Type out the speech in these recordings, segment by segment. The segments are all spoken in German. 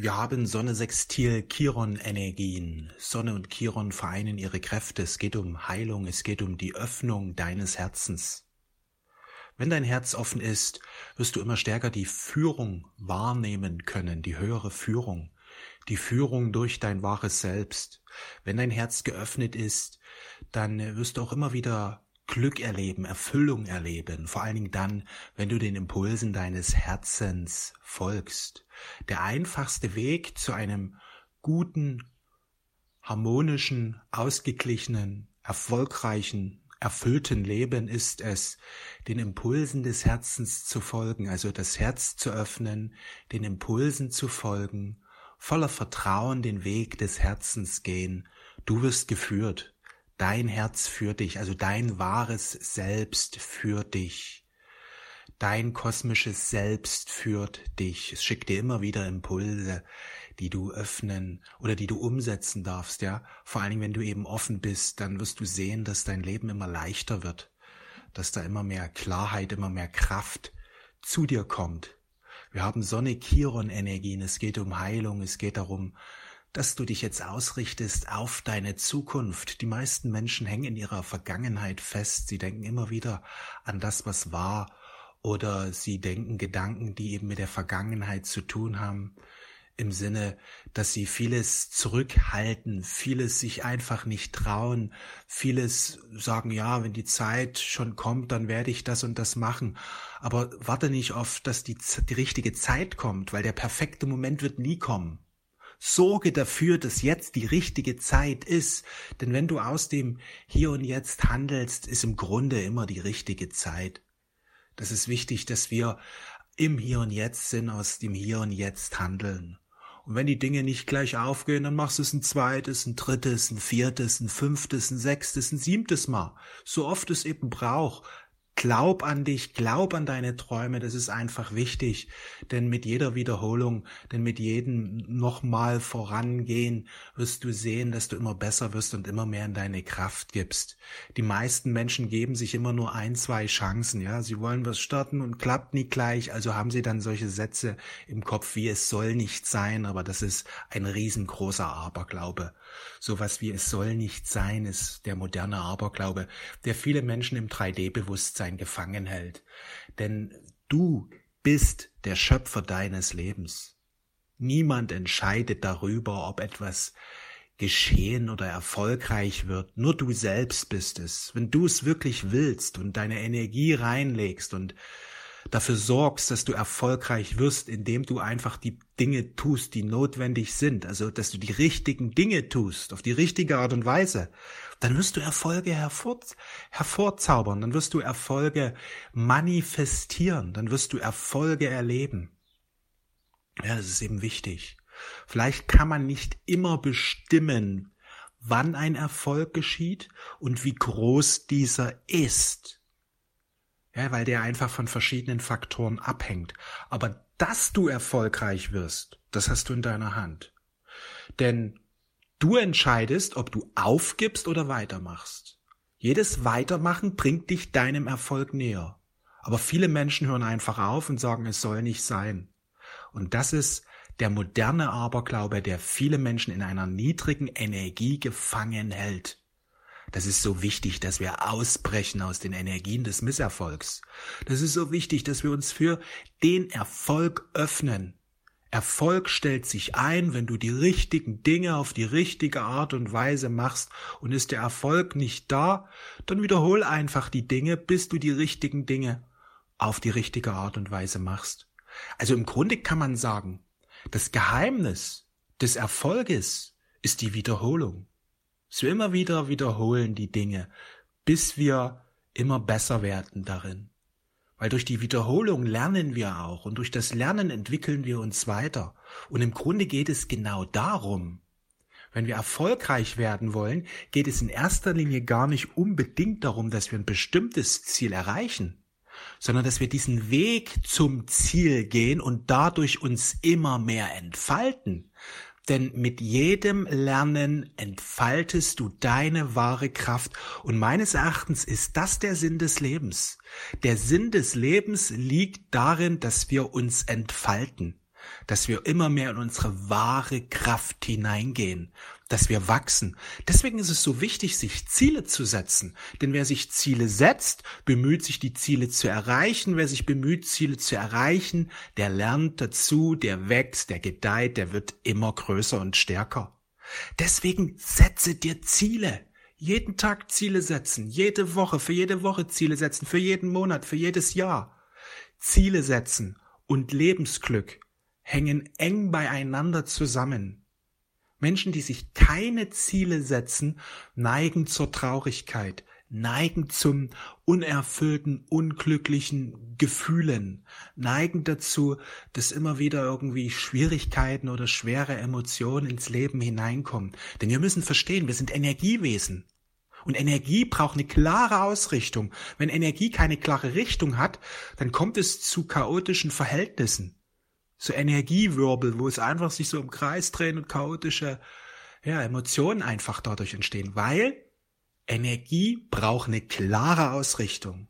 Wir haben Sonne Sextil Chiron Energien. Sonne und Chiron vereinen ihre Kräfte. Es geht um Heilung, es geht um die Öffnung deines Herzens. Wenn dein Herz offen ist, wirst du immer stärker die Führung wahrnehmen können, die höhere Führung, die Führung durch dein wahres Selbst. Wenn dein Herz geöffnet ist, dann wirst du auch immer wieder Glück erleben, Erfüllung erleben, vor allen Dingen dann, wenn du den Impulsen deines Herzens folgst. Der einfachste Weg zu einem guten, harmonischen, ausgeglichenen, erfolgreichen, erfüllten Leben ist es, den Impulsen des Herzens zu folgen, also das Herz zu öffnen, den Impulsen zu folgen, voller Vertrauen den Weg des Herzens gehen. Du wirst geführt. Dein Herz führt dich, also dein wahres Selbst führt dich. Dein kosmisches Selbst führt dich. Es schickt dir immer wieder Impulse, die du öffnen oder die du umsetzen darfst, ja. Vor allen Dingen, wenn du eben offen bist, dann wirst du sehen, dass dein Leben immer leichter wird, dass da immer mehr Klarheit, immer mehr Kraft zu dir kommt. Wir haben Sonne-Chiron-Energien. Es geht um Heilung. Es geht darum, dass du dich jetzt ausrichtest auf deine Zukunft. Die meisten Menschen hängen in ihrer Vergangenheit fest. Sie denken immer wieder an das, was war, oder sie denken Gedanken, die eben mit der Vergangenheit zu tun haben, im Sinne, dass sie vieles zurückhalten, vieles sich einfach nicht trauen, vieles sagen, ja, wenn die Zeit schon kommt, dann werde ich das und das machen. Aber warte nicht auf, dass die, die richtige Zeit kommt, weil der perfekte Moment wird nie kommen. Sorge dafür, dass jetzt die richtige Zeit ist, denn wenn du aus dem Hier und Jetzt handelst, ist im Grunde immer die richtige Zeit. Das ist wichtig, dass wir im Hier und Jetzt sind, aus dem Hier und Jetzt handeln. Und wenn die Dinge nicht gleich aufgehen, dann machst du es ein zweites, ein drittes, ein viertes, ein fünftes, ein sechstes, ein siebtes Mal. So oft es eben braucht. Glaub an dich, glaub an deine Träume, das ist einfach wichtig, denn mit jeder Wiederholung, denn mit jedem nochmal vorangehen, wirst du sehen, dass du immer besser wirst und immer mehr in deine Kraft gibst. Die meisten Menschen geben sich immer nur ein, zwei Chancen, ja, sie wollen was starten und klappt nie gleich, also haben sie dann solche Sätze im Kopf wie es soll nicht sein, aber das ist ein riesengroßer Aberglaube. Sowas wie es soll nicht sein ist der moderne Aberglaube, der viele Menschen im 3D-Bewusstsein gefangen hält. Denn du bist der Schöpfer deines Lebens. Niemand entscheidet darüber, ob etwas geschehen oder erfolgreich wird. Nur du selbst bist es. Wenn du es wirklich willst und deine Energie reinlegst und dafür sorgst, dass du erfolgreich wirst, indem du einfach die Dinge tust, die notwendig sind, also dass du die richtigen Dinge tust, auf die richtige Art und Weise, dann wirst du Erfolge hervor, hervorzaubern, dann wirst du Erfolge manifestieren, dann wirst du Erfolge erleben. Ja, das ist eben wichtig. Vielleicht kann man nicht immer bestimmen, wann ein Erfolg geschieht und wie groß dieser ist ja, weil der einfach von verschiedenen Faktoren abhängt. Aber dass du erfolgreich wirst, das hast du in deiner Hand. Denn du entscheidest, ob du aufgibst oder weitermachst. Jedes Weitermachen bringt dich deinem Erfolg näher. Aber viele Menschen hören einfach auf und sagen, es soll nicht sein. Und das ist der moderne Aberglaube, der viele Menschen in einer niedrigen Energie gefangen hält. Das ist so wichtig, dass wir ausbrechen aus den Energien des Misserfolgs. Das ist so wichtig, dass wir uns für den Erfolg öffnen. Erfolg stellt sich ein, wenn du die richtigen Dinge auf die richtige Art und Weise machst und ist der Erfolg nicht da, dann wiederhol einfach die Dinge, bis du die richtigen Dinge auf die richtige Art und Weise machst. Also im Grunde kann man sagen, das Geheimnis des Erfolges ist die Wiederholung. Dass wir immer wieder wiederholen die Dinge, bis wir immer besser werden darin. Weil durch die Wiederholung lernen wir auch und durch das Lernen entwickeln wir uns weiter. Und im Grunde geht es genau darum. Wenn wir erfolgreich werden wollen, geht es in erster Linie gar nicht unbedingt darum, dass wir ein bestimmtes Ziel erreichen, sondern dass wir diesen Weg zum Ziel gehen und dadurch uns immer mehr entfalten. Denn mit jedem Lernen entfaltest du deine wahre Kraft. Und meines Erachtens ist das der Sinn des Lebens. Der Sinn des Lebens liegt darin, dass wir uns entfalten. Dass wir immer mehr in unsere wahre Kraft hineingehen, dass wir wachsen. Deswegen ist es so wichtig, sich Ziele zu setzen. Denn wer sich Ziele setzt, bemüht sich, die Ziele zu erreichen. Wer sich bemüht, Ziele zu erreichen, der lernt dazu, der wächst, der gedeiht, der wird immer größer und stärker. Deswegen setze dir Ziele. Jeden Tag Ziele setzen, jede Woche, für jede Woche Ziele setzen, für jeden Monat, für jedes Jahr. Ziele setzen und Lebensglück hängen eng beieinander zusammen. Menschen, die sich keine Ziele setzen, neigen zur Traurigkeit, neigen zum unerfüllten, unglücklichen Gefühlen, neigen dazu, dass immer wieder irgendwie Schwierigkeiten oder schwere Emotionen ins Leben hineinkommen. Denn wir müssen verstehen, wir sind Energiewesen. Und Energie braucht eine klare Ausrichtung. Wenn Energie keine klare Richtung hat, dann kommt es zu chaotischen Verhältnissen. So Energiewirbel, wo es einfach sich so im Kreis drehen und chaotische ja, Emotionen einfach dadurch entstehen. Weil Energie braucht eine klare Ausrichtung.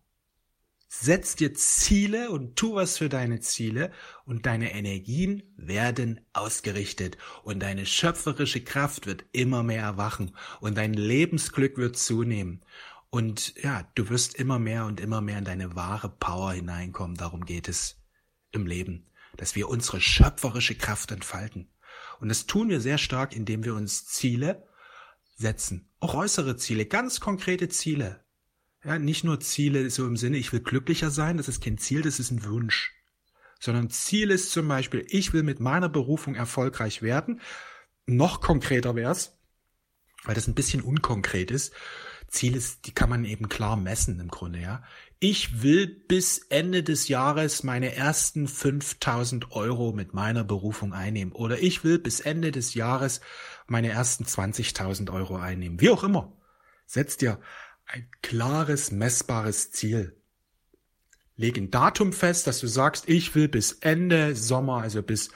Setz dir Ziele und tu was für deine Ziele und deine Energien werden ausgerichtet und deine schöpferische Kraft wird immer mehr erwachen und dein Lebensglück wird zunehmen. Und ja, du wirst immer mehr und immer mehr in deine wahre Power hineinkommen. Darum geht es im Leben, dass wir unsere schöpferische Kraft entfalten. Und das tun wir sehr stark, indem wir uns Ziele setzen. Auch äußere Ziele, ganz konkrete Ziele. Ja, nicht nur Ziele so im Sinne, ich will glücklicher sein, das ist kein Ziel, das ist ein Wunsch. Sondern Ziel ist zum Beispiel, ich will mit meiner Berufung erfolgreich werden. Noch konkreter wär's, weil das ein bisschen unkonkret ist. Ziel ist, die kann man eben klar messen im Grunde, ja. Ich will bis Ende des Jahres meine ersten 5000 Euro mit meiner Berufung einnehmen. Oder ich will bis Ende des Jahres meine ersten 20.000 Euro einnehmen. Wie auch immer. Setz dir ein klares, messbares Ziel. Leg ein Datum fest, dass du sagst, ich will bis Ende Sommer, also bis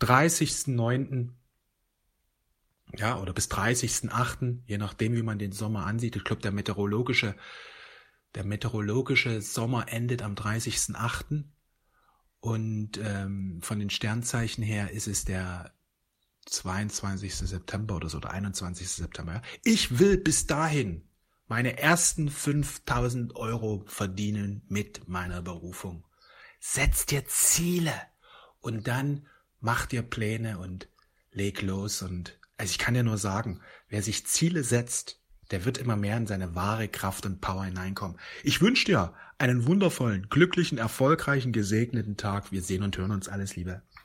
30.09. Ja, oder bis 30.08., je nachdem, wie man den Sommer ansieht. Ich glaube, der meteorologische, der meteorologische Sommer endet am 30.08. Und ähm, von den Sternzeichen her ist es der 22. September oder so, oder 21. September. Ich will bis dahin meine ersten 5000 Euro verdienen mit meiner Berufung. Setz dir Ziele und dann mach dir Pläne und leg los und also ich kann dir nur sagen, wer sich Ziele setzt, der wird immer mehr in seine wahre Kraft und Power hineinkommen. Ich wünsche dir einen wundervollen, glücklichen, erfolgreichen, gesegneten Tag. Wir sehen und hören uns alles, Liebe.